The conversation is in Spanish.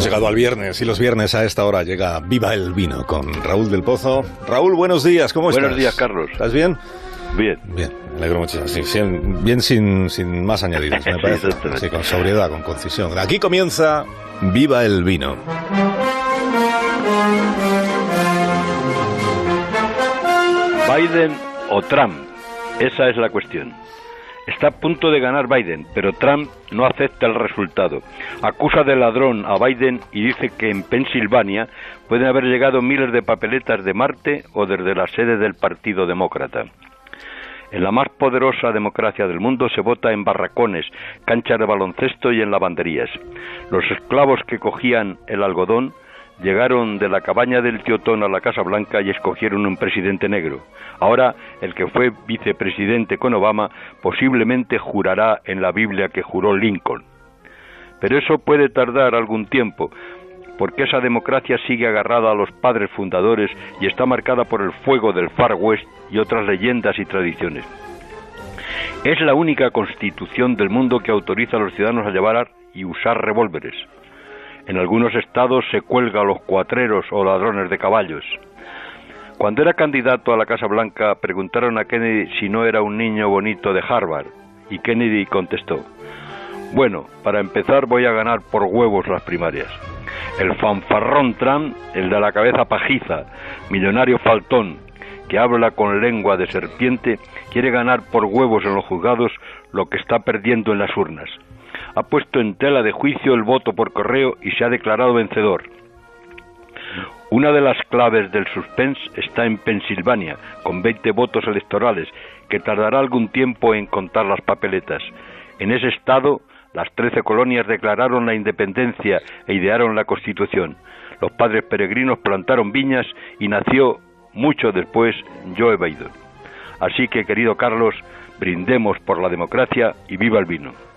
Hemos llegado al viernes y los viernes a esta hora llega Viva el Vino con Raúl del Pozo. Raúl, buenos días, ¿cómo estás? Buenos días, Carlos. ¿Estás bien? Bien. Bien, me alegro muchísimo. Sí, bien sin, sin más añadidos, me parece. Sí, con sobriedad, con concisión. Aquí comienza Viva el Vino. Biden o Trump, esa es la cuestión. Está a punto de ganar Biden, pero Trump no acepta el resultado. Acusa de ladrón a Biden y dice que en Pensilvania pueden haber llegado miles de papeletas de Marte o desde la sede del Partido Demócrata. En la más poderosa democracia del mundo se vota en barracones, canchas de baloncesto y en lavanderías. Los esclavos que cogían el algodón llegaron de la cabaña del Teotón a la Casa Blanca y escogieron un presidente negro. Ahora, el que fue vicepresidente con Obama posiblemente jurará en la Biblia que juró Lincoln. Pero eso puede tardar algún tiempo, porque esa democracia sigue agarrada a los padres fundadores y está marcada por el fuego del Far West y otras leyendas y tradiciones. Es la única constitución del mundo que autoriza a los ciudadanos a llevar y usar revólveres. En algunos estados se cuelga a los cuatreros o ladrones de caballos. Cuando era candidato a la Casa Blanca preguntaron a Kennedy si no era un niño bonito de Harvard y Kennedy contestó, bueno, para empezar voy a ganar por huevos las primarias. El fanfarrón Trump, el de la cabeza pajiza, millonario faltón, que habla con lengua de serpiente, quiere ganar por huevos en los juzgados lo que está perdiendo en las urnas ha puesto en tela de juicio el voto por correo y se ha declarado vencedor. Una de las claves del suspense está en Pensilvania, con 20 votos electorales, que tardará algún tiempo en contar las papeletas. En ese estado, las 13 colonias declararon la independencia e idearon la Constitución. Los padres peregrinos plantaron viñas y nació mucho después Joe Biden. Así que, querido Carlos, brindemos por la democracia y viva el vino.